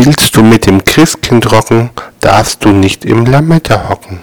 Willst du mit dem Christkind rocken, darfst du nicht im Lametta hocken.